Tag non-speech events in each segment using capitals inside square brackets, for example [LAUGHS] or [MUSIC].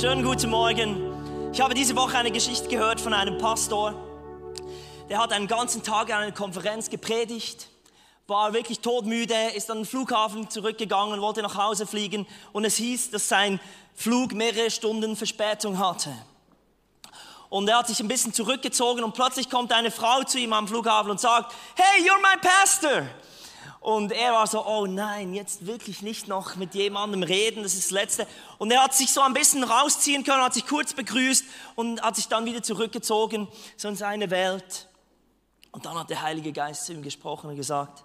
Schönen guten Morgen. Ich habe diese Woche eine Geschichte gehört von einem Pastor. Der hat einen ganzen Tag an einer Konferenz gepredigt, war wirklich todmüde, ist an den Flughafen zurückgegangen, wollte nach Hause fliegen und es hieß, dass sein Flug mehrere Stunden Verspätung hatte. Und er hat sich ein bisschen zurückgezogen und plötzlich kommt eine Frau zu ihm am Flughafen und sagt, hey, you're my pastor. Und er war so, oh nein, jetzt wirklich nicht noch mit jemandem reden, das ist das Letzte. Und er hat sich so ein bisschen rausziehen können, hat sich kurz begrüßt und hat sich dann wieder zurückgezogen, so in seine Welt. Und dann hat der Heilige Geist zu ihm gesprochen und gesagt,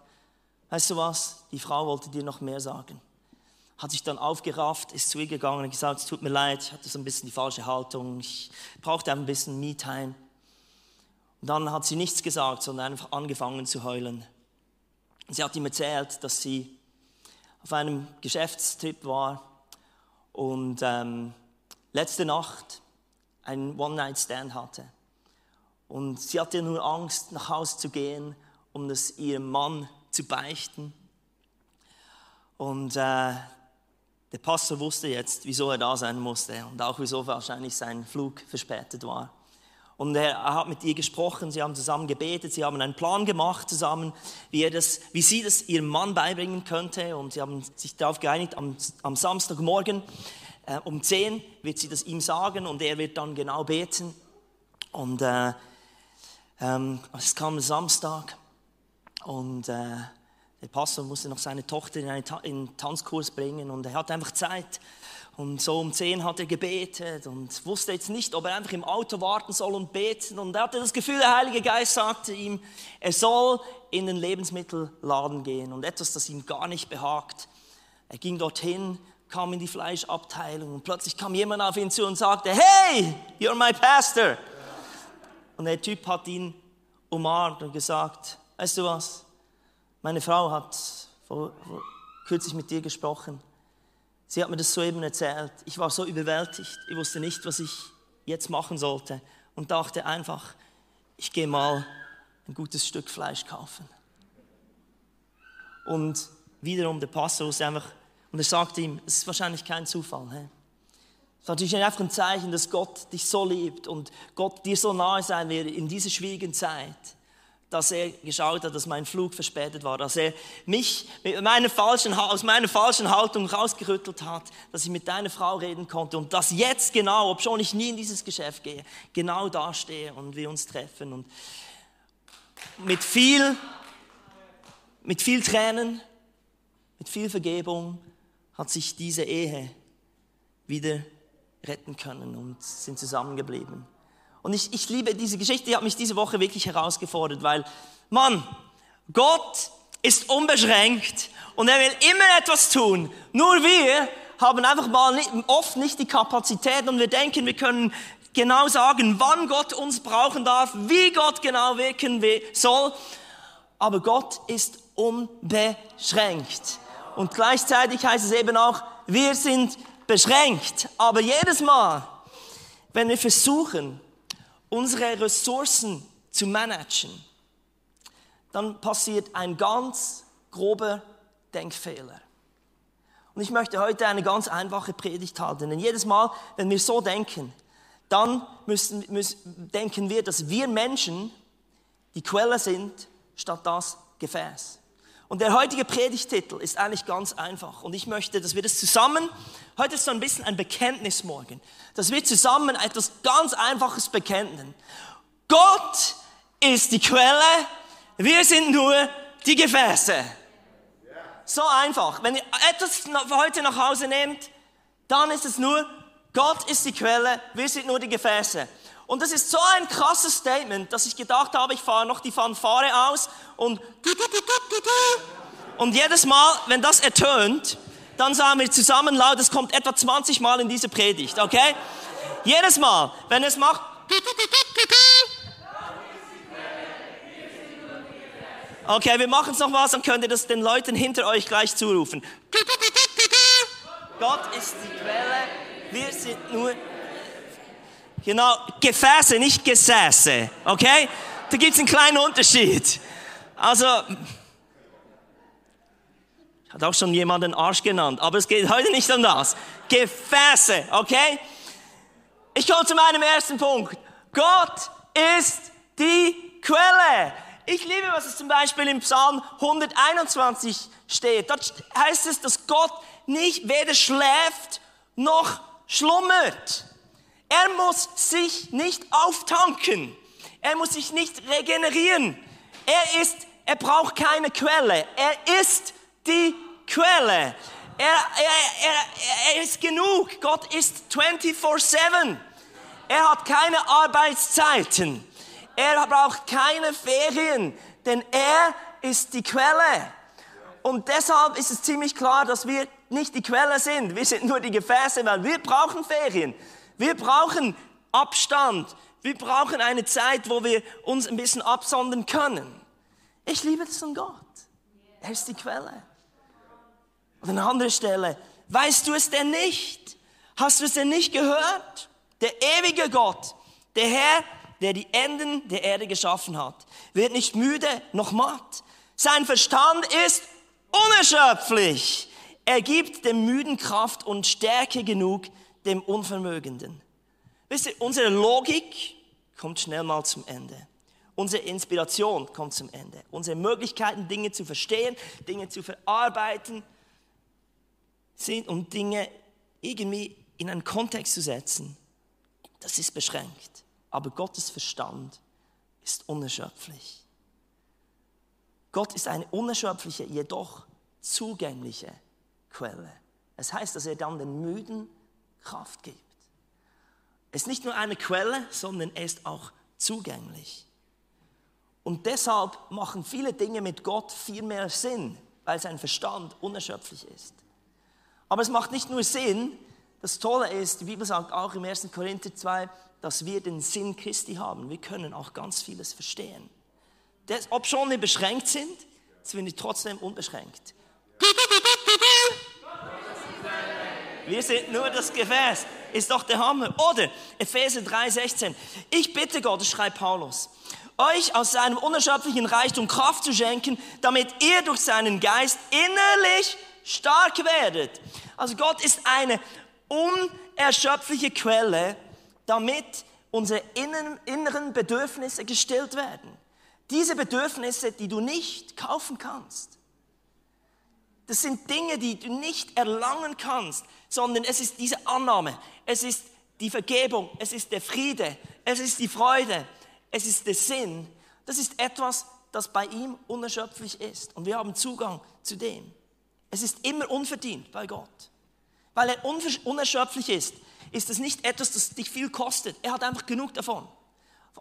weißt du was, die Frau wollte dir noch mehr sagen. Hat sich dann aufgerafft, ist zu ihr gegangen und gesagt, es tut mir leid, ich hatte so ein bisschen die falsche Haltung, ich brauchte ein bisschen Me-Time. Und dann hat sie nichts gesagt, sondern einfach angefangen zu heulen. Sie hat ihm erzählt, dass sie auf einem Geschäftstrip war und ähm, letzte Nacht einen One-Night-Stand hatte. Und sie hatte nur Angst, nach Hause zu gehen, um das ihrem Mann zu beichten. Und äh, der Pastor wusste jetzt, wieso er da sein musste und auch wieso wahrscheinlich sein Flug verspätet war. Und er hat mit ihr gesprochen, sie haben zusammen gebetet, sie haben einen Plan gemacht zusammen, wie, das, wie sie das ihrem Mann beibringen könnte. Und sie haben sich darauf geeinigt, am, am Samstagmorgen äh, um 10 wird sie das ihm sagen und er wird dann genau beten. Und äh, ähm, es kam Samstag und äh, der Pastor musste noch seine Tochter in einen Tanzkurs bringen und er hatte einfach Zeit. Und so um zehn hat er gebetet und wusste jetzt nicht, ob er einfach im Auto warten soll und beten. Und er hatte das Gefühl, der Heilige Geist sagte ihm, er soll in den Lebensmittelladen gehen und etwas, das ihm gar nicht behagt. Er ging dorthin, kam in die Fleischabteilung und plötzlich kam jemand auf ihn zu und sagte, hey, you're my pastor. Und der Typ hat ihn umarmt und gesagt, weißt du was, meine Frau hat vor, vor, kürzlich mit dir gesprochen Sie hat mir das soeben erzählt. Ich war so überwältigt. Ich wusste nicht, was ich jetzt machen sollte und dachte einfach, ich gehe mal ein gutes Stück Fleisch kaufen. Und wiederum der Pastor wusste einfach, und er sagte ihm, es ist wahrscheinlich kein Zufall. Hey? Es ist natürlich einfach ein Zeichen, dass Gott dich so liebt und Gott dir so nahe sein wird in dieser schwierigen Zeit dass er geschaut hat, dass mein Flug verspätet war, dass er mich mit meiner falschen, aus meiner falschen Haltung rausgerüttelt hat, dass ich mit deiner Frau reden konnte und dass jetzt genau, ob schon ich nie in dieses Geschäft gehe, genau da stehe und wir uns treffen und mit viel, mit viel Tränen, mit viel Vergebung hat sich diese Ehe wieder retten können und sind zusammengeblieben. Und ich, ich liebe diese Geschichte, die hat mich diese Woche wirklich herausgefordert, weil, Mann, Gott ist unbeschränkt und er will immer etwas tun. Nur wir haben einfach mal nicht, oft nicht die Kapazität und wir denken, wir können genau sagen, wann Gott uns brauchen darf, wie Gott genau wirken soll. Aber Gott ist unbeschränkt. Und gleichzeitig heißt es eben auch, wir sind beschränkt. Aber jedes Mal, wenn wir versuchen, unsere Ressourcen zu managen, dann passiert ein ganz grober Denkfehler. Und ich möchte heute eine ganz einfache Predigt halten, denn jedes Mal, wenn wir so denken, dann müssen, müssen, denken wir, dass wir Menschen die Quelle sind, statt das Gefäß. Und der heutige Predigtitel ist eigentlich ganz einfach. Und ich möchte, dass wir das zusammen, heute ist so ein bisschen ein Bekenntnismorgen, dass wir zusammen etwas ganz Einfaches bekennen. Gott ist die Quelle, wir sind nur die Gefäße. So einfach. Wenn ihr etwas heute nach Hause nehmt, dann ist es nur, Gott ist die Quelle, wir sind nur die Gefäße. Und das ist so ein krasses Statement, dass ich gedacht habe, ich fahre noch die Fanfare aus und und jedes Mal, wenn das ertönt, dann sagen wir zusammen laut, es kommt etwa 20 Mal in diese Predigt, okay? Jedes Mal, wenn es macht Okay, wir machen es noch was, dann könnt ihr das den Leuten hinter euch gleich zurufen. Gott ist die Quelle, wir sind nur Genau, Gefäße, nicht Gesäße. Okay? Da gibt es einen kleinen Unterschied. Also, hat auch schon jemand den Arsch genannt, aber es geht heute nicht um das. Gefäße, okay? Ich komme zu meinem ersten Punkt. Gott ist die Quelle. Ich liebe, was es zum Beispiel im Psalm 121 steht. Dort heißt es, dass Gott nicht weder schläft noch schlummert. Er muss sich nicht auftanken. Er muss sich nicht regenerieren. Er ist, er braucht keine Quelle. Er ist die Quelle. Er, er, er, er ist genug. Gott ist 24-7. Er hat keine Arbeitszeiten. Er braucht keine Ferien, denn er ist die Quelle. Und deshalb ist es ziemlich klar, dass wir nicht die Quelle sind. Wir sind nur die Gefäße, weil wir brauchen Ferien. Wir brauchen Abstand. Wir brauchen eine Zeit, wo wir uns ein bisschen absondern können. Ich liebe das an Gott. Er ist die Quelle. Und an anderer Stelle, weißt du es denn nicht? Hast du es denn nicht gehört? Der ewige Gott, der Herr, der die Enden der Erde geschaffen hat, wird nicht müde noch matt. Sein Verstand ist unerschöpflich. Er gibt dem Müden Kraft und Stärke genug dem Unvermögenden. Wisst ihr, unsere Logik kommt schnell mal zum Ende. Unsere Inspiration kommt zum Ende. Unsere Möglichkeiten, Dinge zu verstehen, Dinge zu verarbeiten, sind, um Dinge irgendwie in einen Kontext zu setzen, das ist beschränkt. Aber Gottes Verstand ist unerschöpflich. Gott ist eine unerschöpfliche, jedoch zugängliche Quelle. Es heißt, dass er dann den Müden Kraft gibt. Es ist nicht nur eine Quelle, sondern er ist auch zugänglich. Und deshalb machen viele Dinge mit Gott viel mehr Sinn, weil sein Verstand unerschöpflich ist. Aber es macht nicht nur Sinn, das Tolle ist, die Bibel sagt auch im 1. Korinther 2, dass wir den Sinn Christi haben. Wir können auch ganz vieles verstehen. Ob schon wir beschränkt sind, sind wir trotzdem unbeschränkt. Wir sind nur das Gefäß. Ist doch der Hammer. Oder Epheser 3,16. Ich bitte Gott, schreibt Paulus, euch aus seinem unerschöpflichen Reichtum Kraft zu schenken, damit ihr durch seinen Geist innerlich stark werdet. Also Gott ist eine unerschöpfliche Quelle, damit unsere inneren Bedürfnisse gestillt werden. Diese Bedürfnisse, die du nicht kaufen kannst. Das sind Dinge, die du nicht erlangen kannst, sondern es ist diese Annahme, es ist die Vergebung, es ist der Friede, es ist die Freude, es ist der Sinn. Das ist etwas, das bei ihm unerschöpflich ist. Und wir haben Zugang zu dem. Es ist immer unverdient bei Gott. Weil er unerschöpflich ist, ist es nicht etwas, das dich viel kostet. Er hat einfach genug davon.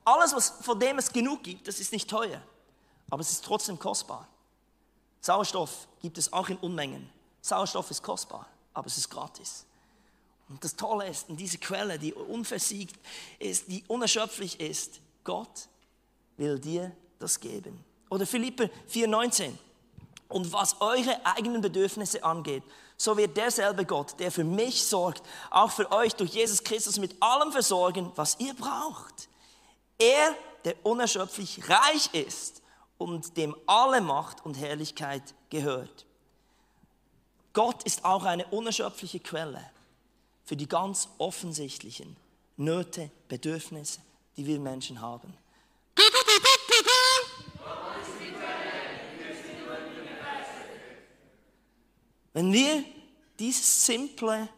Alles, was, von dem es genug gibt, das ist nicht teuer. Aber es ist trotzdem kostbar. Sauerstoff gibt es auch in Unmengen. Sauerstoff ist kostbar, aber es ist gratis. Und das Tolle ist, in diese Quelle, die unversiegt ist, die unerschöpflich ist, Gott will dir das geben. Oder Philippe 4,19. Und was eure eigenen Bedürfnisse angeht, so wird derselbe Gott, der für mich sorgt, auch für euch durch Jesus Christus mit allem versorgen, was ihr braucht. Er, der unerschöpflich reich ist und dem alle Macht und Herrlichkeit gehört. Gott ist auch eine unerschöpfliche Quelle für die ganz offensichtlichen Nöte, Bedürfnisse, die wir Menschen haben. Wenn wir dieses simple,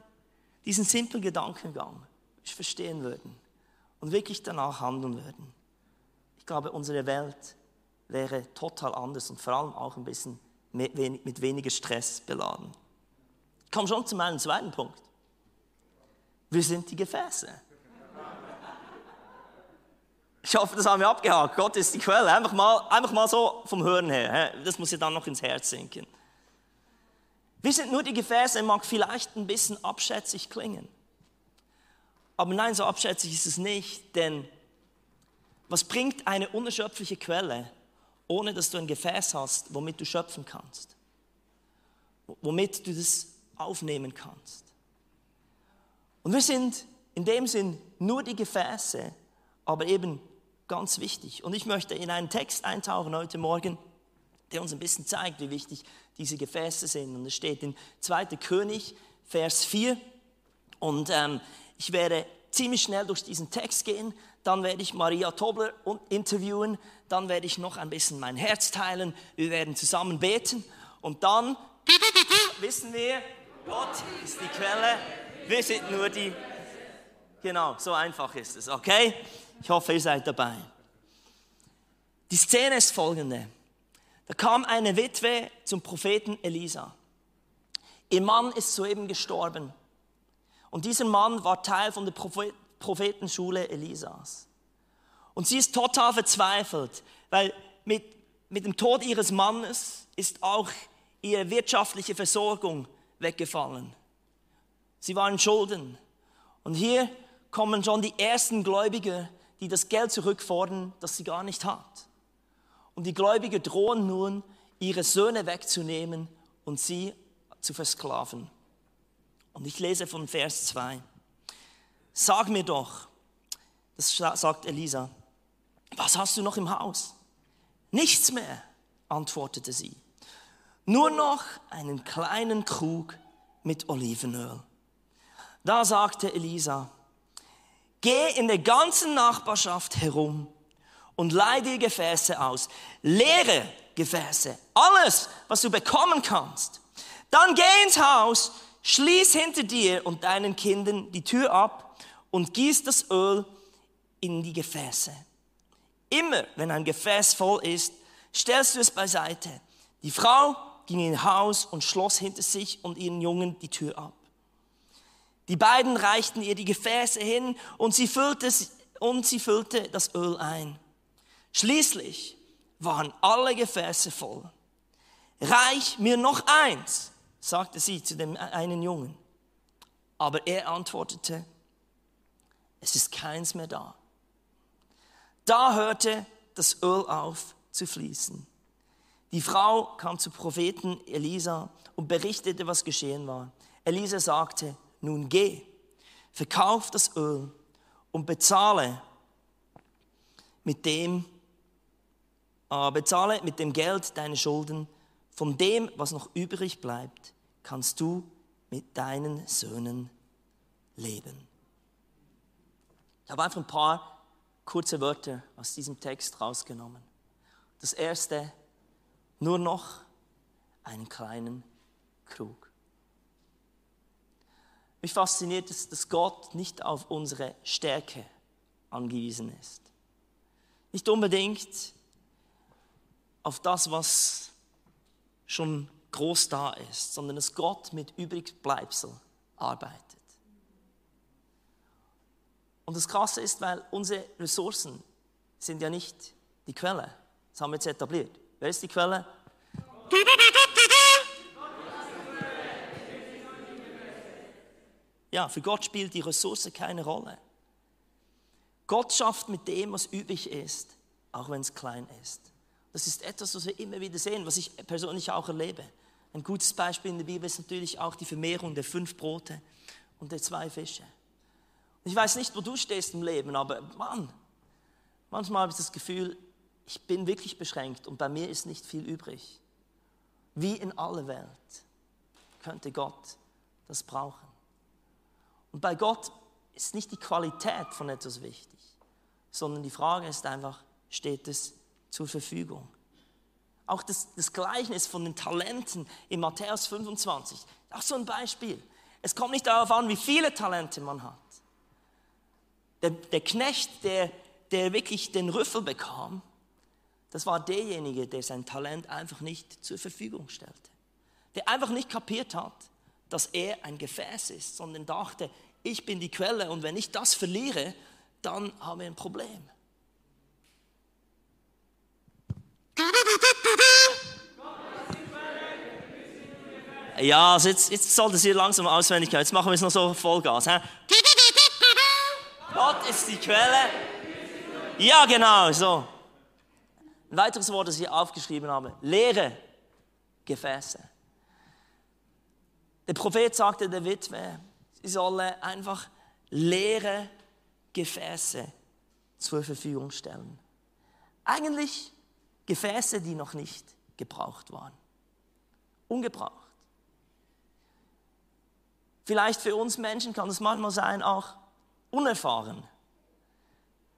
diesen simplen Gedankengang verstehen würden und wirklich danach handeln würden, ich glaube, unsere Welt wäre total anders und vor allem auch ein bisschen mit, weniger Stress beladen. Ich komme schon zu meinem zweiten Punkt. Wir sind die Gefäße. Ich hoffe, das haben wir abgehakt. Gott ist die Quelle. Einfach mal, einfach mal so vom Hören her. Das muss ja dann noch ins Herz sinken. Wir sind nur die Gefäße, mag vielleicht ein bisschen abschätzig klingen. Aber nein, so abschätzig ist es nicht, denn was bringt eine unerschöpfliche Quelle, ohne dass du ein Gefäß hast, womit du schöpfen kannst? Womit du das aufnehmen kannst? Und wir sind in dem Sinn nur die Gefäße, aber eben ganz wichtig. Und ich möchte in einen Text eintauchen heute Morgen, der uns ein bisschen zeigt, wie wichtig diese Gefäße sind. Und es steht in 2. König, Vers 4. Und ähm, ich werde ziemlich schnell durch diesen Text gehen, dann werde ich Maria Tobler interviewen, dann werde ich noch ein bisschen mein Herz teilen, wir werden zusammen beten und dann wissen wir, Gott ist die Quelle, wir sind nur die. Genau, so einfach ist es, okay? Ich hoffe, ihr seid dabei. Die Szene ist folgende. Da kam eine Witwe zum Propheten Elisa. Ihr Mann ist soeben gestorben. Und dieser Mann war Teil von der Prophetenschule Elisas. Und sie ist total verzweifelt, weil mit, mit dem Tod ihres Mannes ist auch ihre wirtschaftliche Versorgung weggefallen. Sie waren Schulden. Und hier kommen schon die ersten Gläubige, die das Geld zurückfordern, das sie gar nicht hat. Und die Gläubigen drohen nun, ihre Söhne wegzunehmen und sie zu versklaven. Und ich lese von Vers 2. Sag mir doch, das sagt Elisa, was hast du noch im Haus? Nichts mehr, antwortete sie. Nur noch einen kleinen Krug mit Olivenöl. Da sagte Elisa, geh in der ganzen Nachbarschaft herum und leih dir Gefäße aus, leere Gefäße, alles, was du bekommen kannst. Dann geh ins Haus, schließ hinter dir und deinen Kindern die Tür ab und gieß das Öl in die Gefäße. Immer, wenn ein Gefäß voll ist, stellst du es beiseite. Die Frau ging in Haus und schloss hinter sich und ihren Jungen die Tür ab. Die beiden reichten ihr die Gefäße hin und sie füllte, und sie füllte das Öl ein. Schließlich waren alle Gefäße voll. Reich mir noch eins, sagte sie zu dem einen Jungen. Aber er antwortete, es ist keins mehr da. Da hörte das Öl auf zu fließen. Die Frau kam zu Propheten Elisa und berichtete, was geschehen war. Elisa sagte, nun geh, verkauf das Öl und bezahle mit dem, äh, bezahle mit dem Geld deine Schulden. Von dem, was noch übrig bleibt, kannst du mit deinen Söhnen leben. Ich habe einfach ein paar kurze Wörter aus diesem Text rausgenommen. Das erste, nur noch einen kleinen Krug. Mich fasziniert es, dass Gott nicht auf unsere Stärke angewiesen ist. Nicht unbedingt auf das, was schon groß da ist, sondern dass Gott mit Übrigbleibsel arbeitet. Und das Krasse ist, weil unsere Ressourcen sind ja nicht die Quelle. Das haben wir jetzt etabliert. Wer ist die Quelle? Ja, für Gott spielt die Ressource keine Rolle. Gott schafft mit dem, was üblich ist, auch wenn es klein ist. Das ist etwas, was wir immer wieder sehen, was ich persönlich auch erlebe. Ein gutes Beispiel in der Bibel ist natürlich auch die Vermehrung der fünf Brote und der zwei Fische. Ich weiß nicht, wo du stehst im Leben, aber Mann, manchmal habe ich das Gefühl, ich bin wirklich beschränkt und bei mir ist nicht viel übrig. Wie in aller Welt könnte Gott das brauchen. Und bei Gott ist nicht die Qualität von etwas wichtig, sondern die Frage ist einfach, steht es zur Verfügung? Auch das, das Gleichnis von den Talenten in Matthäus 25, auch so ein Beispiel. Es kommt nicht darauf an, wie viele Talente man hat. Der, der Knecht, der, der wirklich den Rüffel bekam, das war derjenige, der sein Talent einfach nicht zur Verfügung stellte. Der einfach nicht kapiert hat, dass er ein Gefäß ist, sondern dachte, ich bin die Quelle und wenn ich das verliere, dann haben wir ein Problem. Ja, also jetzt, jetzt sollte Sie langsam auswendig können. Jetzt machen wir es noch so Vollgas. He? Ist die Quelle. Ja, genau, so. Ein weiteres Wort, das ich hier aufgeschrieben habe, leere Gefäße. Der Prophet sagte der Witwe, sie solle einfach leere Gefäße zur Verfügung stellen. Eigentlich Gefäße, die noch nicht gebraucht waren. Ungebraucht. Vielleicht für uns Menschen kann es manchmal sein, auch unerfahren,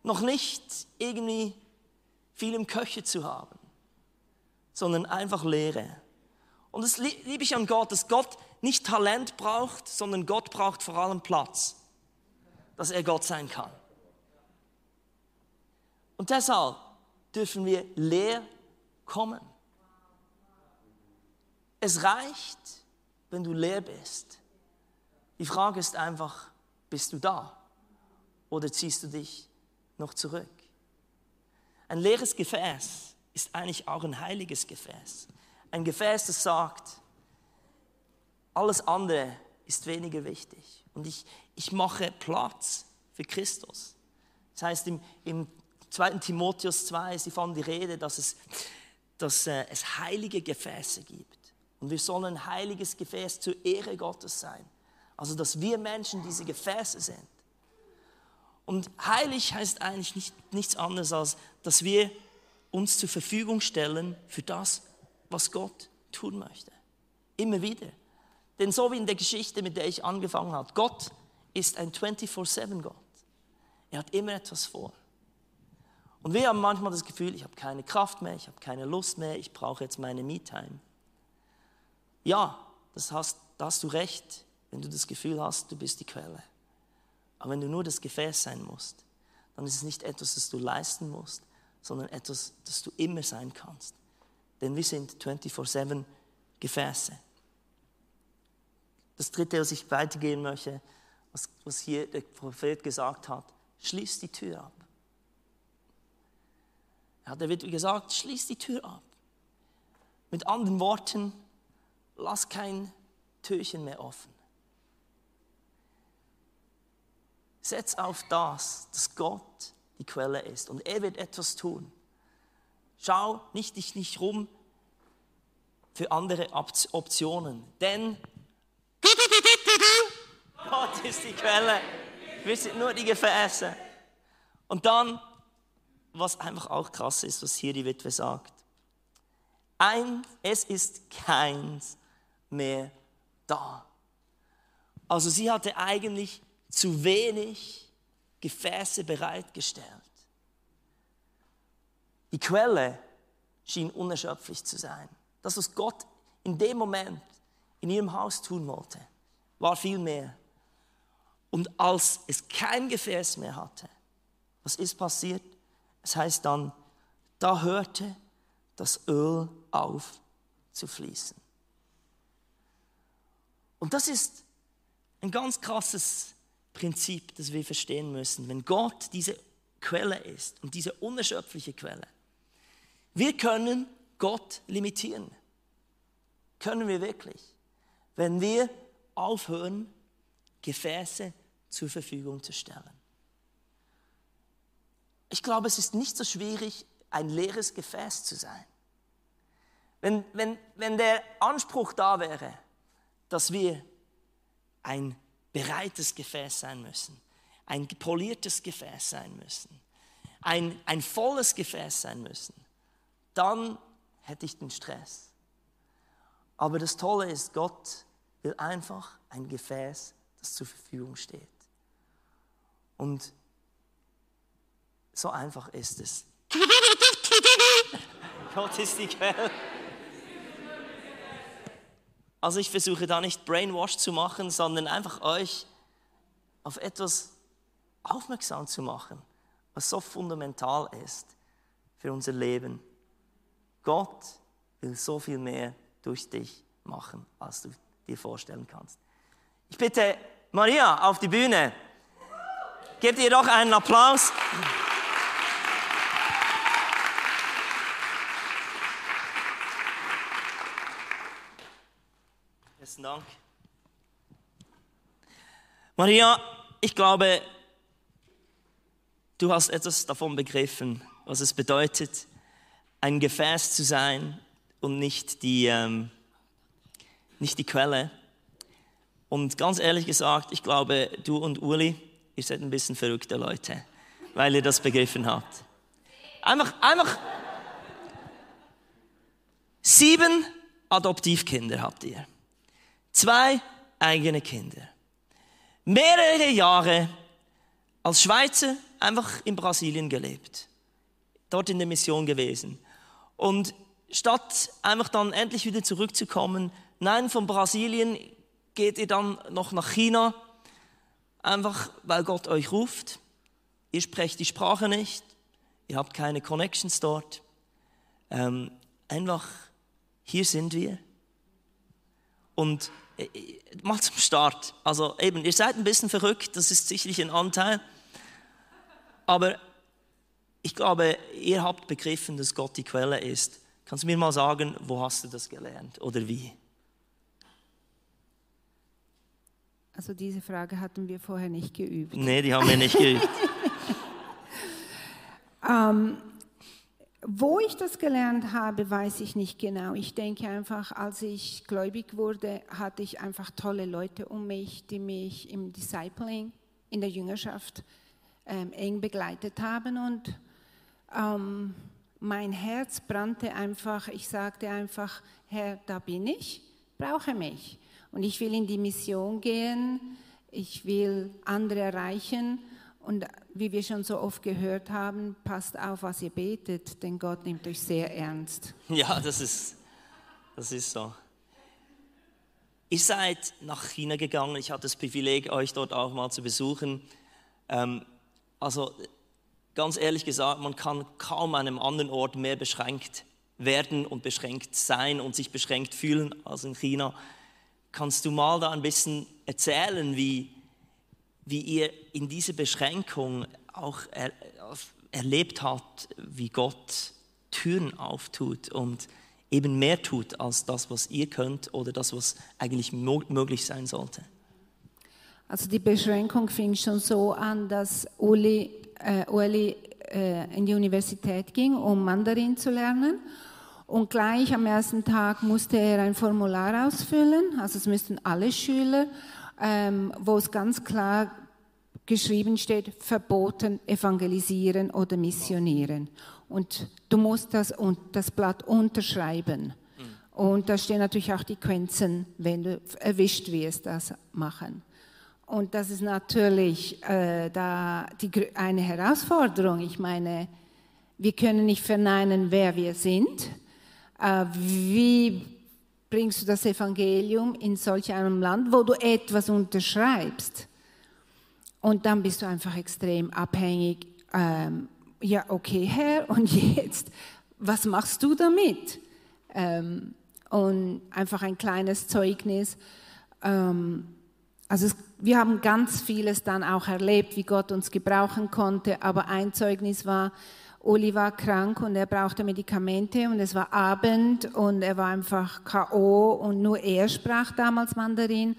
noch nicht irgendwie viel im Köche zu haben, sondern einfach Lehre. Und das liebe ich an Gott, dass Gott nicht Talent braucht, sondern Gott braucht vor allem Platz, dass er Gott sein kann. Und deshalb dürfen wir leer kommen. Es reicht, wenn du leer bist. Die Frage ist einfach, bist du da oder ziehst du dich noch zurück? Ein leeres Gefäß ist eigentlich auch ein heiliges Gefäß. Ein Gefäß, das sagt, alles andere ist weniger wichtig. Und ich, ich mache Platz für Christus. Das heißt, im, im 2. Timotheus 2 ist davon die Rede, dass es, dass äh, es heilige Gefäße gibt. Und wir sollen ein heiliges Gefäß zur Ehre Gottes sein. Also, dass wir Menschen diese Gefäße sind. Und heilig heißt eigentlich nicht, nichts anderes, als dass wir uns zur Verfügung stellen für das, was Gott tun möchte. Immer wieder. Denn so wie in der Geschichte, mit der ich angefangen habe, Gott ist ein 24-7 Gott. Er hat immer etwas vor. Und wir haben manchmal das Gefühl, ich habe keine Kraft mehr, ich habe keine Lust mehr, ich brauche jetzt meine Me-Time. Ja, das hast, da hast du recht, wenn du das Gefühl hast, du bist die Quelle. Aber wenn du nur das Gefäß sein musst, dann ist es nicht etwas, das du leisten musst, sondern etwas, das du immer sein kannst. Denn wir sind 24-7 Gefäße. Das dritte, was ich weitergehen möchte, was, was hier der Prophet gesagt hat, schließ die Tür ab. Er hat gesagt, schließ die Tür ab. Mit anderen Worten, lass kein Türchen mehr offen. Setz auf das, dass Gott die Quelle ist und er wird etwas tun. Schau nicht dich nicht rum für andere Optionen, denn Gott ist die Quelle. Wir sind nur die Gefäße. Und dann, was einfach auch krass ist, was hier die Witwe sagt. Ein, es ist keins mehr da. Also sie hatte eigentlich zu wenig Gefäße bereitgestellt. Die Quelle schien unerschöpflich zu sein. Das, was Gott in dem Moment in ihrem Haus tun wollte, war viel mehr. Und als es kein Gefäß mehr hatte, was ist passiert? Es heißt dann, da hörte das Öl auf zu fließen. Und das ist ein ganz krasses Prinzip, das wir verstehen müssen. Wenn Gott diese Quelle ist und diese unerschöpfliche Quelle, wir können Gott limitieren. Können wir wirklich. Wenn wir aufhören, Gefäße zur Verfügung zu stellen. Ich glaube, es ist nicht so schwierig, ein leeres Gefäß zu sein. Wenn, wenn, wenn der Anspruch da wäre, dass wir ein bereites Gefäß sein müssen, ein poliertes Gefäß sein müssen, ein, ein volles Gefäß sein müssen, dann hätte ich den Stress. Aber das Tolle ist, Gott will einfach ein Gefäß, das zur Verfügung steht. Und so einfach ist es. [LAUGHS] Gott ist die Quelle. Also ich versuche da nicht Brainwash zu machen, sondern einfach euch auf etwas aufmerksam zu machen, was so fundamental ist für unser Leben. Gott will so viel mehr durch dich machen, als du dir vorstellen kannst. Ich bitte Maria auf die Bühne. Gebt ihr doch einen Applaus. Besten Dank. Maria, ich glaube, du hast etwas davon begriffen, was es bedeutet, ein Gefäß zu sein und nicht die, ähm, nicht die Quelle. Und ganz ehrlich gesagt, ich glaube, du und Uli, ihr seid ein bisschen verrückte Leute, weil ihr das begriffen habt. Einfach, einfach sieben Adoptivkinder habt ihr. Zwei eigene Kinder. Mehrere Jahre als Schweizer einfach in Brasilien gelebt, dort in der Mission gewesen. Und statt einfach dann endlich wieder zurückzukommen, nein, von Brasilien geht ihr dann noch nach China, einfach weil Gott euch ruft. Ihr sprecht die Sprache nicht, ihr habt keine Connections dort. Ähm, einfach, hier sind wir. Und äh, mal zum Start. Also eben, ihr seid ein bisschen verrückt, das ist sicherlich ein Anteil. Aber ich glaube, ihr habt begriffen, dass Gott die Quelle ist. Kannst du mir mal sagen, wo hast du das gelernt oder wie? Also diese Frage hatten wir vorher nicht geübt. Nee, die haben wir nicht geübt. [LAUGHS] ähm, wo ich das gelernt habe, weiß ich nicht genau. Ich denke einfach, als ich gläubig wurde, hatte ich einfach tolle Leute um mich, die mich im Discipling, in der Jüngerschaft ähm, eng begleitet haben. Und ähm, mein Herz brannte einfach. Ich sagte einfach, Herr, da bin ich, brauche mich. Und ich will in die Mission gehen, ich will andere erreichen. Und wie wir schon so oft gehört haben, passt auf, was ihr betet, denn Gott nimmt euch sehr ernst. Ja, das ist, das ist so. Ihr seid nach China gegangen. Ich hatte das Privileg, euch dort auch mal zu besuchen. Ähm, also ganz ehrlich gesagt, man kann kaum an einem anderen Ort mehr beschränkt werden und beschränkt sein und sich beschränkt fühlen als in China. Kannst du mal da ein bisschen erzählen, wie, wie ihr in dieser Beschränkung auch er, erlebt habt, wie Gott Türen auftut und eben mehr tut als das, was ihr könnt oder das, was eigentlich möglich sein sollte? Also die Beschränkung fing schon so an, dass Uli, äh, Uli äh, in die Universität ging, um Mandarin zu lernen. Und gleich am ersten Tag musste er ein Formular ausfüllen, also es müssten alle Schüler, ähm, wo es ganz klar geschrieben steht, verboten evangelisieren oder missionieren. Und du musst das, das Blatt unterschreiben. Und da stehen natürlich auch die Konsequenzen, wenn du erwischt wirst, das machen. Und das ist natürlich äh, da die, eine Herausforderung. Ich meine, wir können nicht verneinen, wer wir sind. Äh, wie bringst du das Evangelium in solch einem Land, wo du etwas unterschreibst? Und dann bist du einfach extrem abhängig. Ähm, ja, okay, Herr, [LAUGHS] und jetzt, was machst du damit? Ähm, und einfach ein kleines Zeugnis. Ähm, also es, wir haben ganz vieles dann auch erlebt, wie Gott uns gebrauchen konnte, aber ein Zeugnis war, Uli war krank und er brauchte Medikamente und es war Abend und er war einfach K.O. und nur er sprach damals Mandarin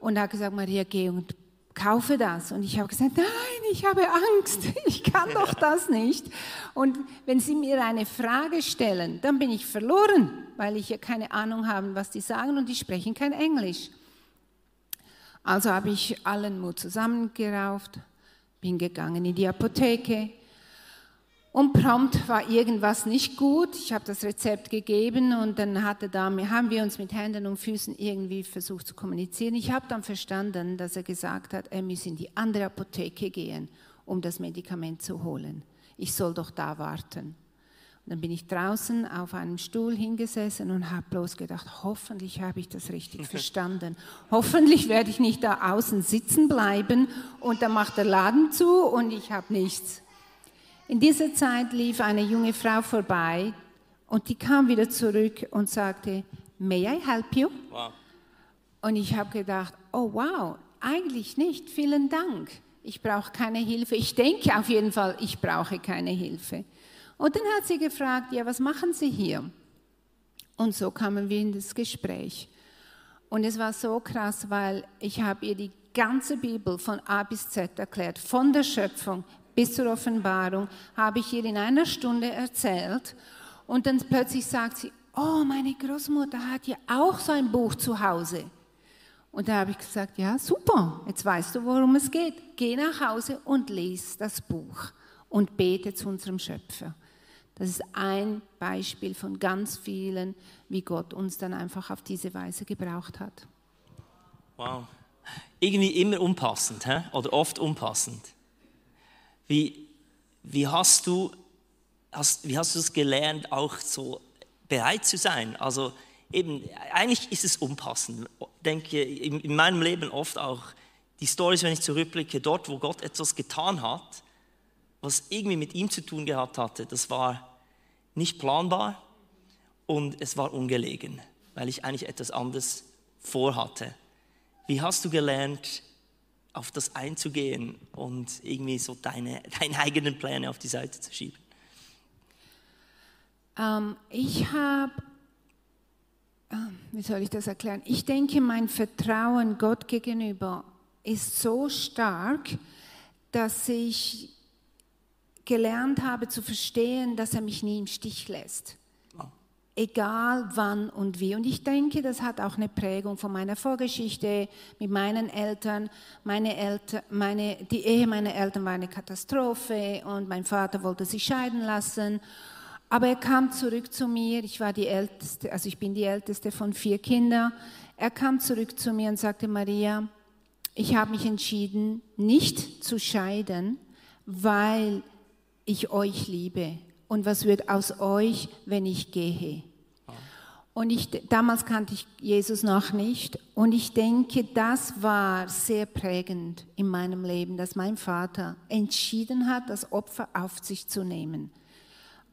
und er hat gesagt, Maria, geh und kaufe das. Und ich habe gesagt, nein, ich habe Angst, [LAUGHS] ich kann doch das nicht. Und wenn Sie mir eine Frage stellen, dann bin ich verloren, weil ich ja keine Ahnung habe, was die sagen und die sprechen kein Englisch. Also habe ich allen Mut zusammengerauft, bin gegangen in die Apotheke und prompt war irgendwas nicht gut. Ich habe das Rezept gegeben und dann hatte da, haben wir uns mit Händen und Füßen irgendwie versucht zu kommunizieren. Ich habe dann verstanden, dass er gesagt hat, er müsse in die andere Apotheke gehen, um das Medikament zu holen. Ich soll doch da warten. Und dann bin ich draußen auf einem Stuhl hingesessen und habe bloß gedacht, hoffentlich habe ich das richtig verstanden. Hoffentlich werde ich nicht da außen sitzen bleiben und dann macht der Laden zu und ich habe nichts. In dieser Zeit lief eine junge Frau vorbei und die kam wieder zurück und sagte, May I help you? Wow. Und ich habe gedacht, oh wow, eigentlich nicht, vielen Dank. Ich brauche keine Hilfe. Ich denke auf jeden Fall, ich brauche keine Hilfe. Und dann hat sie gefragt, ja, was machen Sie hier? Und so kamen wir in das Gespräch. Und es war so krass, weil ich habe ihr die ganze Bibel von A bis Z erklärt, von der Schöpfung bis zur Offenbarung, habe ich ihr in einer Stunde erzählt. Und dann plötzlich sagt sie, oh, meine Großmutter hat ja auch so ein Buch zu Hause. Und da habe ich gesagt, ja, super, jetzt weißt du, worum es geht. Geh nach Hause und lies das Buch und bete zu unserem Schöpfer. Das ist ein Beispiel von ganz vielen, wie Gott uns dann einfach auf diese Weise gebraucht hat. Wow. Irgendwie immer unpassend, hä? oder oft unpassend. Wie, wie hast du hast, wie hast du es gelernt, auch so bereit zu sein? Also eben, eigentlich ist es unpassend. Ich denke in, in meinem Leben oft auch die Stories, wenn ich zurückblicke, dort, wo Gott etwas getan hat, was irgendwie mit ihm zu tun gehabt hatte, das war nicht planbar und es war ungelegen, weil ich eigentlich etwas anderes vorhatte. Wie hast du gelernt, auf das einzugehen und irgendwie so deine, [LAUGHS] deine eigenen Pläne auf die Seite zu schieben? Ähm, ich habe, äh, wie soll ich das erklären? Ich denke, mein Vertrauen Gott gegenüber ist so stark, dass ich gelernt habe zu verstehen, dass er mich nie im Stich lässt. Egal wann und wie. Und ich denke, das hat auch eine Prägung von meiner Vorgeschichte mit meinen Eltern. Meine Eltern meine, die Ehe meiner Eltern war eine Katastrophe und mein Vater wollte sich scheiden lassen. Aber er kam zurück zu mir. Ich war die älteste, also ich bin die älteste von vier Kindern. Er kam zurück zu mir und sagte, Maria, ich habe mich entschieden, nicht zu scheiden, weil ich euch liebe. Und was wird aus euch, wenn ich gehe? Und ich, damals kannte ich Jesus noch nicht. Und ich denke, das war sehr prägend in meinem Leben, dass mein Vater entschieden hat, das Opfer auf sich zu nehmen.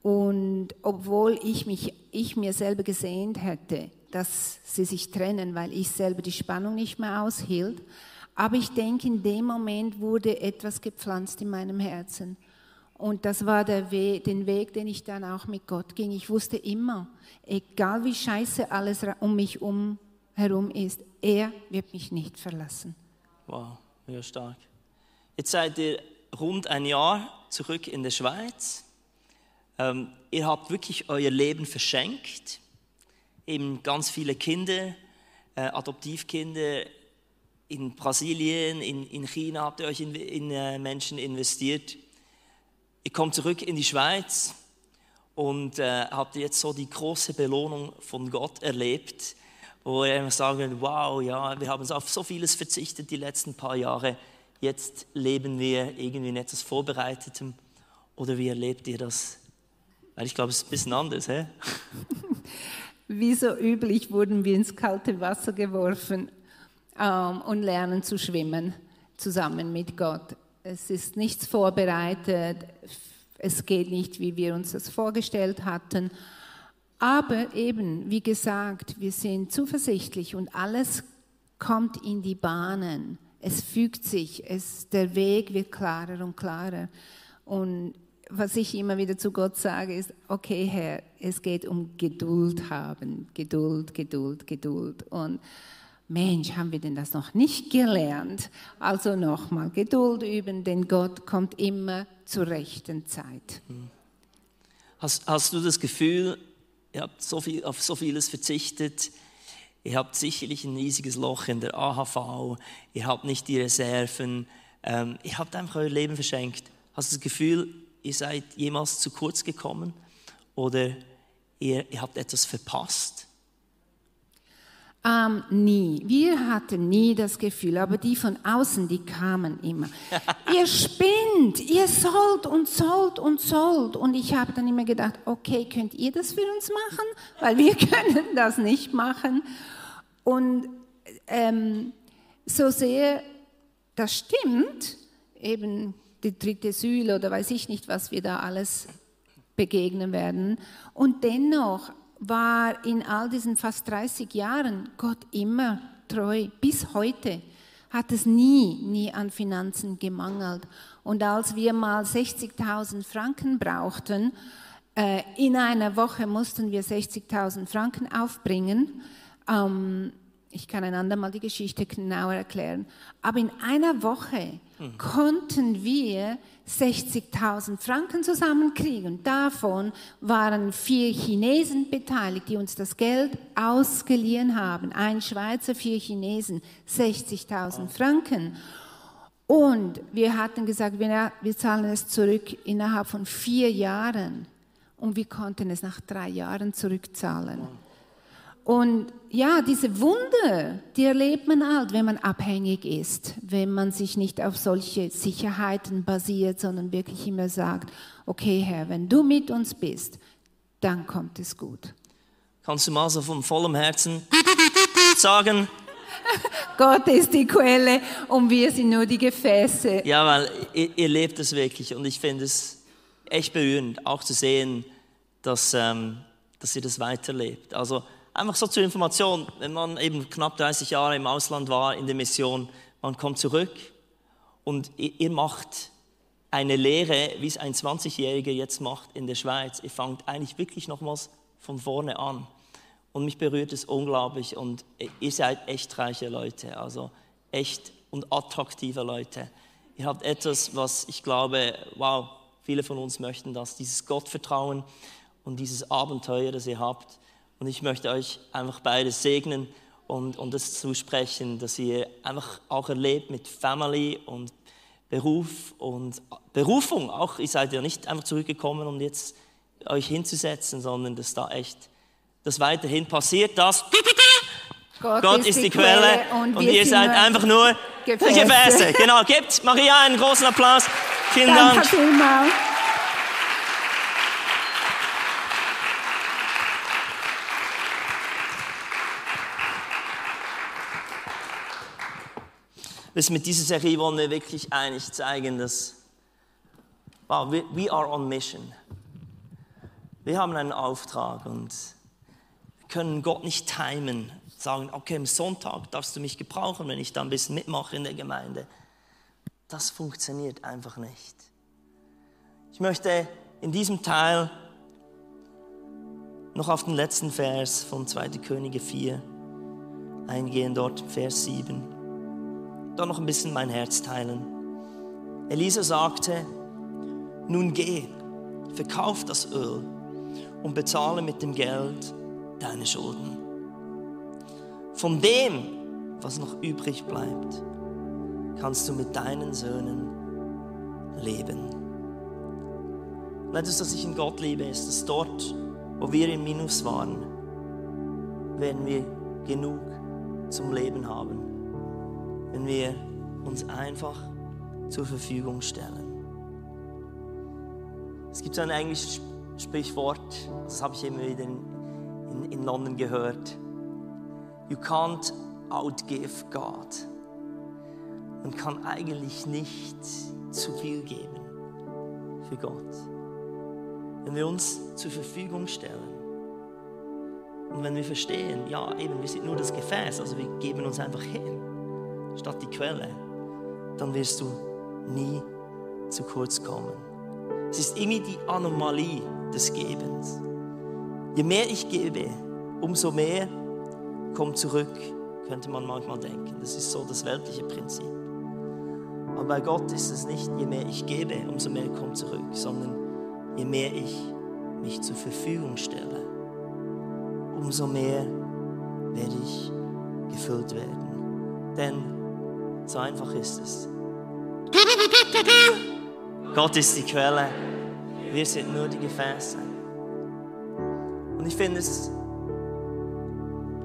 Und obwohl ich, mich, ich mir selber gesehnt hätte, dass sie sich trennen, weil ich selber die Spannung nicht mehr aushielt, aber ich denke, in dem Moment wurde etwas gepflanzt in meinem Herzen. Und das war der Weg, den Weg, den ich dann auch mit Gott ging. Ich wusste immer, egal wie scheiße alles um mich um herum ist, er wird mich nicht verlassen. Wow, sehr stark. Jetzt seid ihr rund ein Jahr zurück in der Schweiz. Ähm, ihr habt wirklich euer Leben verschenkt. Eben ganz viele Kinder, äh, Adoptivkinder in Brasilien, in, in China habt ihr euch in, in äh, Menschen investiert. Ihr kommt zurück in die Schweiz und äh, habt jetzt so die große Belohnung von Gott erlebt, wo ihr sagen, wow, ja, wir haben auf so vieles verzichtet die letzten paar Jahre. Jetzt leben wir irgendwie in etwas Vorbereitetem. Oder wie erlebt ihr das weil ich glaube, es ist ein bisschen anders. Hä? [LAUGHS] Wie so üblich wurden wir ins kalte Wasser geworfen ähm, und lernen zu schwimmen zusammen mit Gott. Es ist nichts vorbereitet, es geht nicht, wie wir uns das vorgestellt hatten. Aber eben, wie gesagt, wir sind zuversichtlich und alles kommt in die Bahnen. Es fügt sich, es, der Weg wird klarer und klarer. Und was ich immer wieder zu Gott sage, ist, okay Herr, es geht um Geduld haben. Geduld, Geduld, Geduld. Und Mensch, haben wir denn das noch nicht gelernt? Also nochmal, Geduld üben, denn Gott kommt immer zur rechten Zeit. Hast, hast du das Gefühl, ihr habt so viel, auf so vieles verzichtet, ihr habt sicherlich ein riesiges Loch in der AHV, ihr habt nicht die Reserven, ähm, ihr habt einfach euer Leben verschenkt. Hast du das Gefühl, ihr seid jemals zu kurz gekommen oder ihr, ihr habt etwas verpasst? Ähm, nie. Wir hatten nie das Gefühl, aber die von außen, die kamen immer. [LAUGHS] ihr spinnt, ihr sollt und sollt und sollt. Und ich habe dann immer gedacht, okay, könnt ihr das für uns machen? Weil wir [LAUGHS] können das nicht machen. Und ähm, so sehr das stimmt, eben die dritte Säule oder weiß ich nicht, was wir da alles begegnen werden. Und dennoch war in all diesen fast 30 Jahren Gott immer treu. Bis heute hat es nie, nie an Finanzen gemangelt. Und als wir mal 60.000 Franken brauchten, äh, in einer Woche mussten wir 60.000 Franken aufbringen. Ich kann einander mal die Geschichte genauer erklären. Aber in einer Woche mhm. konnten wir 60.000 Franken zusammenkriegen. Davon waren vier Chinesen beteiligt, die uns das Geld ausgeliehen haben. Ein Schweizer, vier Chinesen, 60.000 Franken. Und wir hatten gesagt, wir, wir zahlen es zurück innerhalb von vier Jahren. Und wir konnten es nach drei Jahren zurückzahlen. Und ja, diese Wunder, die erlebt man halt, wenn man abhängig ist, wenn man sich nicht auf solche Sicherheiten basiert, sondern wirklich immer sagt, okay Herr, wenn du mit uns bist, dann kommt es gut. Kannst du mal so von vollem Herzen sagen? [LAUGHS] Gott ist die Quelle und wir sind nur die Gefäße. Ja, weil ihr, ihr lebt es wirklich und ich finde es echt berührend, auch zu sehen, dass, ähm, dass ihr das weiterlebt. Also einfach so zur Information, wenn man eben knapp 30 Jahre im Ausland war in der Mission, man kommt zurück und ihr, macht eine Lehre, wie es ein 20-Jähriger jetzt macht in der Schweiz. Ihr fangt eigentlich wirklich nochmals von vorne an. Und mich berührt es unglaublich und ihr seid echt reiche Leute, also echt und attraktive Leute. Ihr habt etwas, was ich glaube, wow, viele von uns möchten das, dieses Gottvertrauen und dieses Abenteuer, das ihr habt. Und ich möchte euch einfach beide segnen und, und das zusprechen, dass ihr einfach auch erlebt mit Family und Beruf und Berufung. Auch ihr seid ja nicht einfach zurückgekommen, um jetzt euch hinzusetzen, sondern dass da echt das weiterhin passiert, das Gott, Gott ist, die, Quelle, Quelle und, und ihr seid einfach nur Gefäße. Gefäße. Genau, gebt Maria einen großen Applaus. Vielen Dank. Dank. Das mit dieser Serie wollen wir wirklich eigentlich zeigen, dass wow, we, we are on mission. Wir haben einen Auftrag und können Gott nicht timen, sagen, okay, am Sonntag darfst du mich gebrauchen, wenn ich da ein bisschen mitmache in der Gemeinde. Das funktioniert einfach nicht. Ich möchte in diesem Teil noch auf den letzten Vers von 2. Könige 4 eingehen, dort Vers 7. Da noch ein bisschen mein Herz teilen. Elisa sagte, nun geh, verkauf das Öl und bezahle mit dem Geld deine Schulden. Von dem, was noch übrig bleibt, kannst du mit deinen Söhnen leben. Und etwas, das ich in Gott liebe, ist, dass dort, wo wir im Minus waren, werden wir genug zum Leben haben, wenn wir uns einfach zur Verfügung stellen. Es gibt so ein englisches Sprichwort, das habe ich immer wieder in in, in London gehört. You can't outgive God. Man kann eigentlich nicht zu viel geben für Gott. Wenn wir uns zur Verfügung stellen und wenn wir verstehen, ja, eben, wir sind nur das Gefäß, also wir geben uns einfach hin, statt die Quelle, dann wirst du nie zu kurz kommen. Es ist irgendwie die Anomalie des Gebens. Je mehr ich gebe, umso mehr kommt zurück, könnte man manchmal denken. Das ist so das weltliche Prinzip. Aber bei Gott ist es nicht, je mehr ich gebe, umso mehr kommt zurück, sondern je mehr ich mich zur Verfügung stelle, umso mehr werde ich gefüllt werden. Denn so einfach ist es. Gott ist die Quelle, wir sind nur die Gefäße. Und ich finde es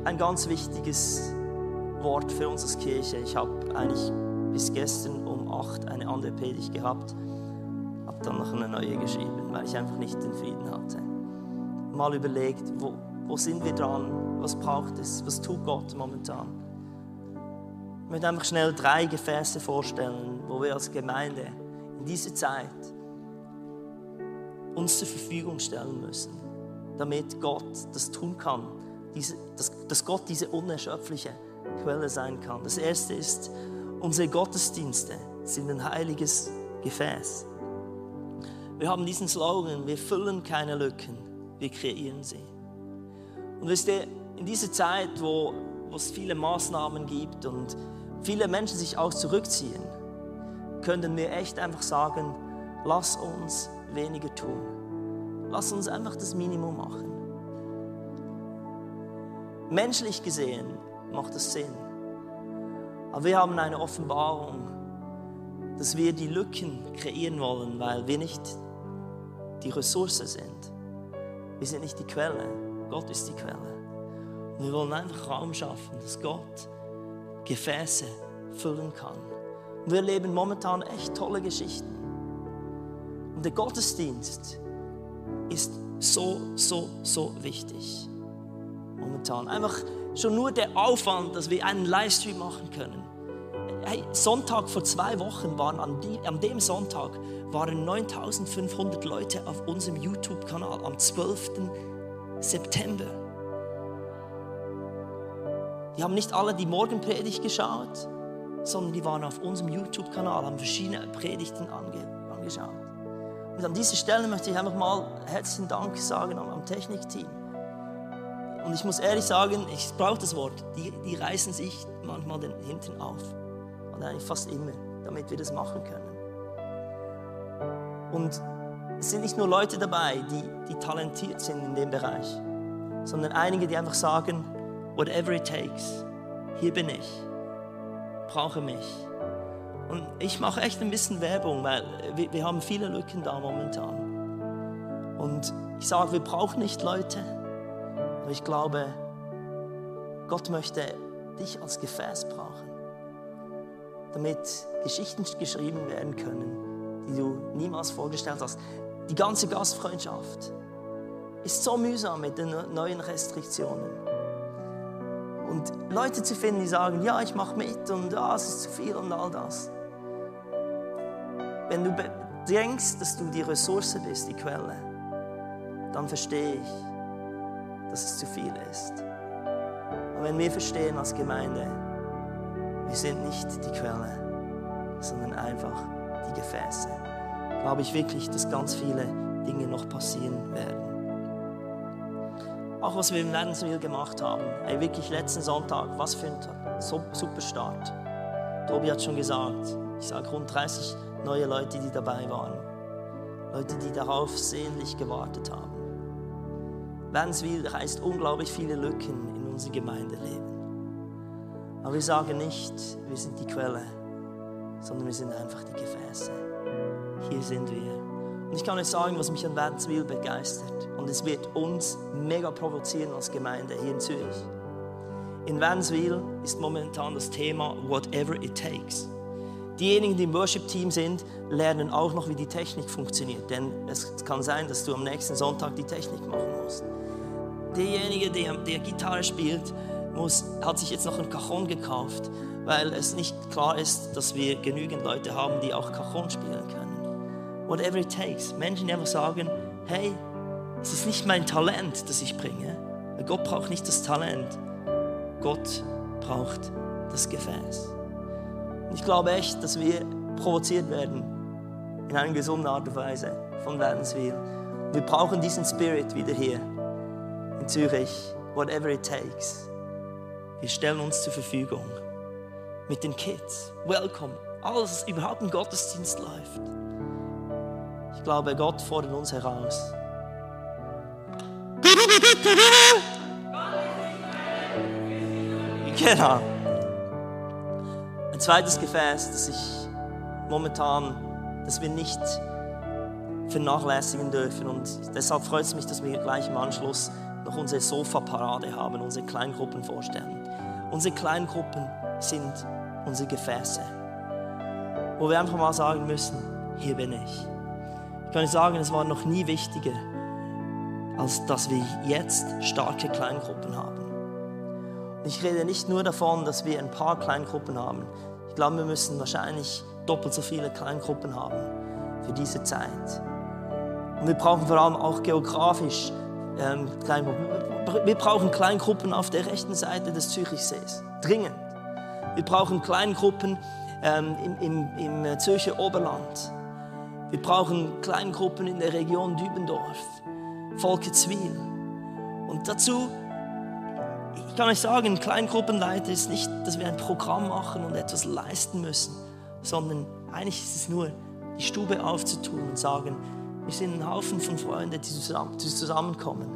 ein ganz wichtiges Wort für uns als Kirche. Ich habe eigentlich bis gestern um 8 eine andere Predigt gehabt, habe dann noch eine neue geschrieben, weil ich einfach nicht den Frieden hatte. Mal überlegt, wo, wo sind wir dran, was braucht es, was tut Gott momentan. Möchte einfach schnell drei Gefäße vorstellen, wo wir als Gemeinde in dieser Zeit uns zur Verfügung stellen müssen damit Gott das tun kann, diese, dass, dass Gott diese unerschöpfliche Quelle sein kann. Das erste ist, unsere Gottesdienste sind ein heiliges Gefäß. Wir haben diesen Slogan, wir füllen keine Lücken, wir kreieren sie. Und wisst ihr, in dieser Zeit, wo, wo es viele Maßnahmen gibt und viele Menschen sich auch zurückziehen, können wir echt einfach sagen, lass uns weniger tun. Lass uns einfach das Minimum machen. Menschlich gesehen macht es Sinn. Aber wir haben eine Offenbarung, dass wir die Lücken kreieren wollen, weil wir nicht die Ressource sind. Wir sind nicht die Quelle. Gott ist die Quelle. Und wir wollen einfach Raum schaffen, dass Gott Gefäße füllen kann. Und wir erleben momentan echt tolle Geschichten. Und der Gottesdienst ist so, so, so wichtig. Momentan. Einfach schon nur der Aufwand, dass wir einen Livestream machen können. Hey, Sonntag vor zwei Wochen waren an, die, an dem Sonntag waren 9500 Leute auf unserem YouTube-Kanal am 12. September. Die haben nicht alle die Morgenpredigt geschaut, sondern die waren auf unserem YouTube-Kanal, haben verschiedene Predigten ange angeschaut. Und an dieser Stelle möchte ich einfach mal herzlichen Dank sagen am, am Technikteam. Und ich muss ehrlich sagen, ich brauche das Wort, die, die reißen sich manchmal den Hintern auf. Oder eigentlich fast immer, damit wir das machen können. Und es sind nicht nur Leute dabei, die, die talentiert sind in dem Bereich, sondern einige, die einfach sagen, whatever it takes, hier bin ich, brauche mich. Und ich mache echt ein bisschen Werbung, weil wir, wir haben viele Lücken da momentan. Und ich sage, wir brauchen nicht Leute, aber ich glaube, Gott möchte dich als Gefäß brauchen, damit Geschichten geschrieben werden können, die du niemals vorgestellt hast. Die ganze Gastfreundschaft ist so mühsam mit den neuen Restriktionen. Und Leute zu finden, die sagen, ja, ich mache mit und ah, es ist zu viel und all das. Wenn du denkst, dass du die Ressource bist, die Quelle, dann verstehe ich, dass es zu viel ist. Und wenn wir verstehen als Gemeinde, wir sind nicht die Quelle, sondern einfach die Gefäße, glaube ich wirklich, dass ganz viele Dinge noch passieren werden. Auch was wir im Lenswil gemacht haben. Ey, wirklich letzten Sonntag, was für ein super Start. Tobi hat schon gesagt, ich sage rund 30 neue Leute, die dabei waren. Leute, die darauf sehnlich gewartet haben. Lenswil reißt unglaublich viele Lücken in unser Gemeindeleben. Aber wir sagen nicht, wir sind die Quelle, sondern wir sind einfach die Gefäße. Hier sind wir. Und ich kann euch sagen, was mich an Lenswil begeistert. Und es wird uns mega provozieren als Gemeinde hier in Zürich. In Vanswil ist momentan das Thema Whatever It Takes. Diejenigen, die im Worship-Team sind, lernen auch noch, wie die Technik funktioniert. Denn es kann sein, dass du am nächsten Sonntag die Technik machen musst. Derjenige, der, der Gitarre spielt, muss, hat sich jetzt noch ein Cajon gekauft, weil es nicht klar ist, dass wir genügend Leute haben, die auch Cajon spielen können. Whatever it takes. Menschen, die einfach sagen, hey, es ist nicht mein Talent, das ich bringe. Gott braucht nicht das Talent. Gott braucht das Gefäß. Ich glaube echt, dass wir provoziert werden in einer gesunden Art und Weise von Wädenswil. Wir brauchen diesen Spirit wieder hier in Zürich, whatever it takes. Wir stellen uns zur Verfügung mit den Kids. Welcome. Alles, was überhaupt im Gottesdienst läuft. Ich glaube, Gott fordert uns heraus. Genau. Ein zweites Gefäß, das ich momentan, das wir nicht vernachlässigen dürfen. Und deshalb freut es mich, dass wir gleich im Anschluss noch unsere Sofa-Parade haben, unsere Kleingruppen vorstellen. Unsere Kleingruppen sind unsere Gefäße, wo wir einfach mal sagen müssen, hier bin ich. Ich kann euch sagen, es war noch nie wichtiger, als dass wir jetzt starke Kleingruppen haben. Ich rede nicht nur davon, dass wir ein paar Kleingruppen haben. Ich glaube, wir müssen wahrscheinlich doppelt so viele Kleingruppen haben für diese Zeit. Und wir brauchen vor allem auch geografisch ähm, Kleingruppen. Wir brauchen Kleingruppen auf der rechten Seite des Zürichsees. Dringend. Wir brauchen Kleingruppen ähm, im, im, im Zürcher Oberland. Wir brauchen Kleingruppen in der Region Dübendorf, Volketswil. Und dazu ich kann euch sagen, Kleingruppenleiter ist nicht, dass wir ein Programm machen und etwas leisten müssen, sondern eigentlich ist es nur, die Stube aufzutun und sagen, wir sind ein Haufen von Freunden, die zusammenkommen,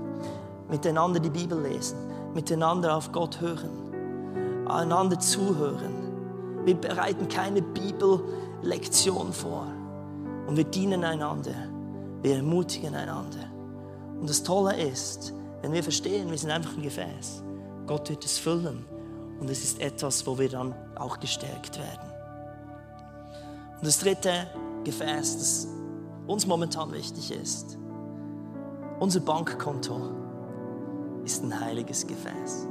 miteinander die Bibel lesen, miteinander auf Gott hören, einander zuhören. Wir bereiten keine Bibellektion vor und wir dienen einander, wir ermutigen einander. Und das Tolle ist, wenn wir verstehen, wir sind einfach ein Gefäß Gott wird es füllen. Und es ist etwas, wo wir dann auch gestärkt werden. Und das dritte Gefäß, das uns momentan wichtig ist, unser Bankkonto ist ein heiliges Gefäß.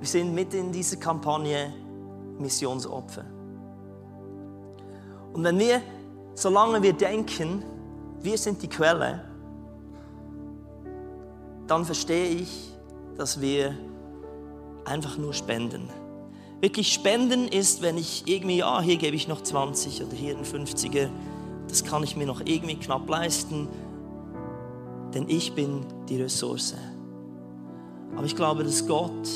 Wir sind mitten in dieser Kampagne Missionsopfer. Und wenn wir, solange wir denken, wir sind die Quelle, dann verstehe ich, dass wir einfach nur spenden. Wirklich spenden ist, wenn ich irgendwie, ja, hier gebe ich noch 20 oder hier ein 50er, das kann ich mir noch irgendwie knapp leisten, denn ich bin die Ressource. Aber ich glaube, dass Gott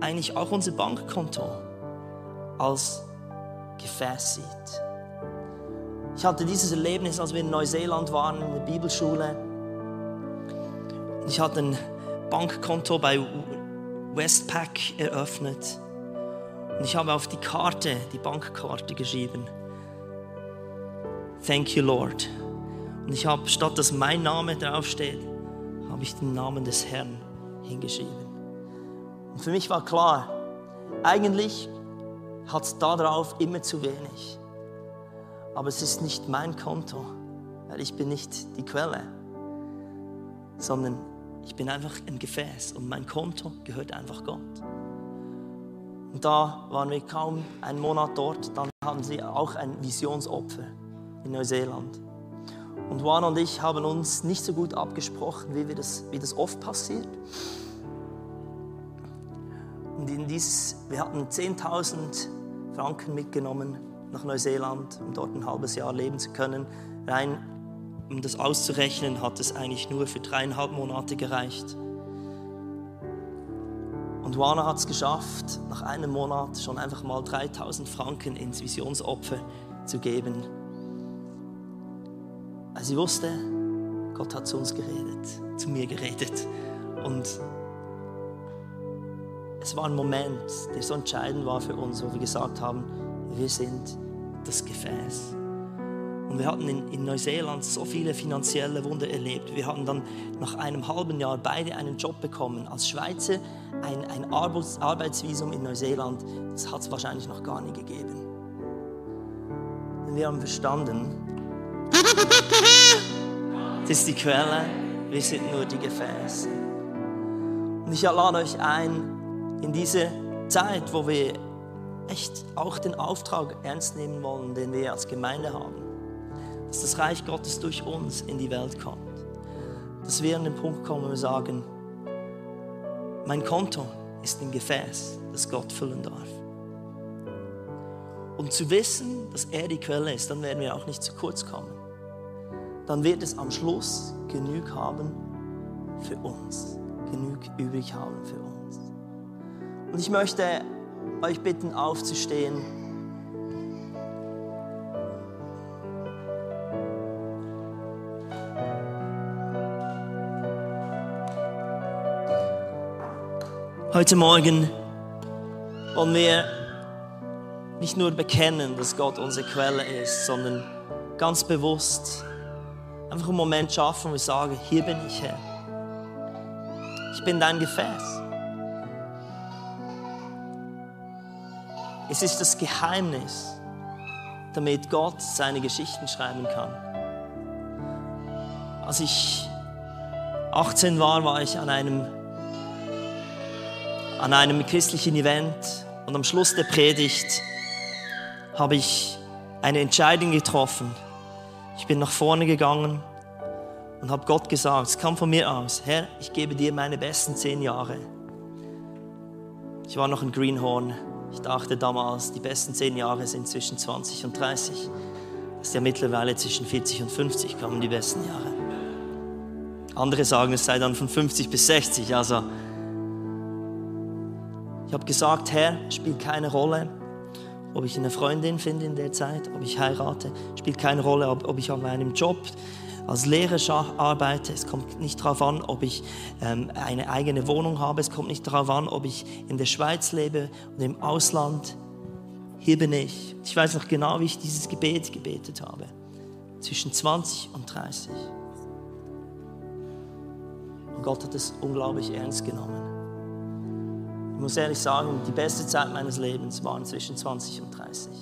eigentlich auch unser Bankkonto als Gefäß sieht. Ich hatte dieses Erlebnis, als wir in Neuseeland waren, in der Bibelschule. Ich hatte ein Bankkonto bei Westpac eröffnet. Und ich habe auf die Karte, die Bankkarte geschrieben. Thank you, Lord. Und ich habe, statt dass mein Name draufsteht, habe ich den Namen des Herrn hingeschrieben. Und für mich war klar, eigentlich hat es darauf immer zu wenig. Aber es ist nicht mein Konto, weil ich bin nicht die Quelle, sondern ich bin einfach ein Gefäß und mein Konto gehört einfach Gott. Und da waren wir kaum einen Monat dort, dann hatten sie auch ein Visionsopfer in Neuseeland. Und Juan und ich haben uns nicht so gut abgesprochen, wie, wir das, wie das oft passiert. Und in dieses, wir hatten 10.000 Franken mitgenommen nach Neuseeland, um dort ein halbes Jahr leben zu können. Rein um das auszurechnen, hat es eigentlich nur für dreieinhalb Monate gereicht. Und Juana hat es geschafft, nach einem Monat schon einfach mal 3000 Franken ins Visionsopfer zu geben. Weil sie wusste, Gott hat zu uns geredet, zu mir geredet. Und es war ein Moment, der so entscheidend war für uns, wo wir gesagt haben, wir sind das Gefäß. Und wir hatten in, in, Neuseeland so viele finanzielle Wunder erlebt. Wir hatten dann nach einem halben Jahr beide einen Job bekommen. Als Schweizer ein, ein Arbeitsvisum in Neuseeland, das hat es wahrscheinlich noch gar nie gegeben. Denn wir haben verstanden, [LAUGHS] das ist die Quelle, wir sind nur die Gefäße. Und ich lade euch ein, in diese Zeit, wo wir echt auch den Auftrag ernst nehmen wollen, den wir als Gemeinde haben dass das Reich Gottes durch uns in die Welt kommt. Dass wir an den Punkt kommen, wo wir sagen, mein Konto ist ein Gefäß, das Gott füllen darf. Und zu wissen, dass er die Quelle ist, dann werden wir auch nicht zu kurz kommen. Dann wird es am Schluss genug haben für uns, genug übrig haben für uns. Und ich möchte euch bitten, aufzustehen. Heute Morgen wollen wir nicht nur bekennen, dass Gott unsere Quelle ist, sondern ganz bewusst einfach einen Moment schaffen, wir sagen, hier bin ich Herr. Ich bin dein Gefäß. Es ist das Geheimnis, damit Gott seine Geschichten schreiben kann. Als ich 18 war, war ich an einem an einem christlichen Event und am Schluss der Predigt habe ich eine Entscheidung getroffen. Ich bin nach vorne gegangen und habe Gott gesagt, es kam von mir aus, Herr, ich gebe dir meine besten zehn Jahre. Ich war noch ein Greenhorn. Ich dachte damals, die besten zehn Jahre sind zwischen 20 und 30. Das ist ja mittlerweile zwischen 40 und 50 kommen die besten Jahre. Andere sagen, es sei dann von 50 bis 60. Also ich habe gesagt, Herr, spielt keine Rolle, ob ich eine Freundin finde in der Zeit, ob ich heirate, spielt keine Rolle, ob, ob ich an meinem Job als Lehrer arbeite. Es kommt nicht darauf an, ob ich ähm, eine eigene Wohnung habe. Es kommt nicht darauf an, ob ich in der Schweiz lebe oder im Ausland. Hier bin ich. Ich weiß noch genau, wie ich dieses Gebet gebetet habe. Zwischen 20 und 30. Und Gott hat es unglaublich ernst genommen. Ich muss ehrlich sagen, die beste Zeit meines Lebens waren zwischen 20 und 30.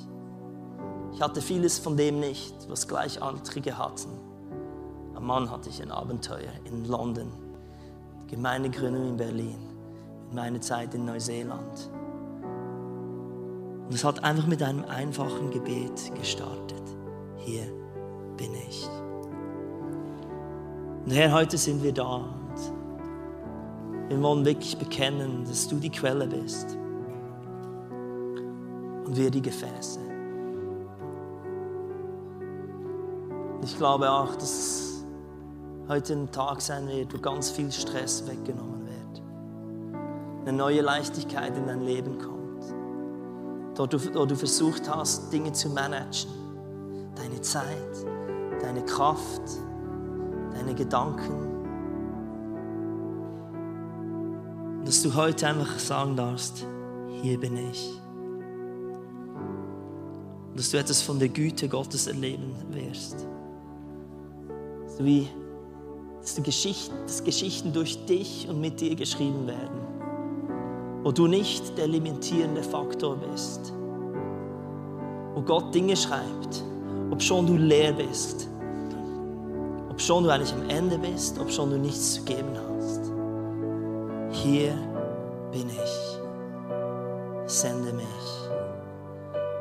Ich hatte vieles von dem nicht, was Gleichaltrige hatten. Am Mann hatte ich ein Abenteuer in London, Gemeindegründung in Berlin, meine Zeit in Neuseeland. Und es hat einfach mit einem einfachen Gebet gestartet. Hier bin ich. Und Herr, heute sind wir da und wir wollen wirklich bekennen, dass du die Quelle bist und wir die Gefäße. Ich glaube auch, dass heute ein Tag sein wird, wo ganz viel Stress weggenommen wird. Eine neue Leichtigkeit in dein Leben kommt. Dort dort du versucht hast, Dinge zu managen. Deine Zeit, deine Kraft, deine Gedanken. Dass du heute einfach sagen darfst, hier bin ich. Dass du etwas von der Güte Gottes erleben wirst. So wie dass, die Geschichten, dass Geschichten durch dich und mit dir geschrieben werden, wo du nicht der limitierende Faktor bist, wo Gott Dinge schreibt, ob schon du leer bist, ob schon du eigentlich am Ende bist, ob schon du nichts zu geben hast. Hier bin ich. Sende mich.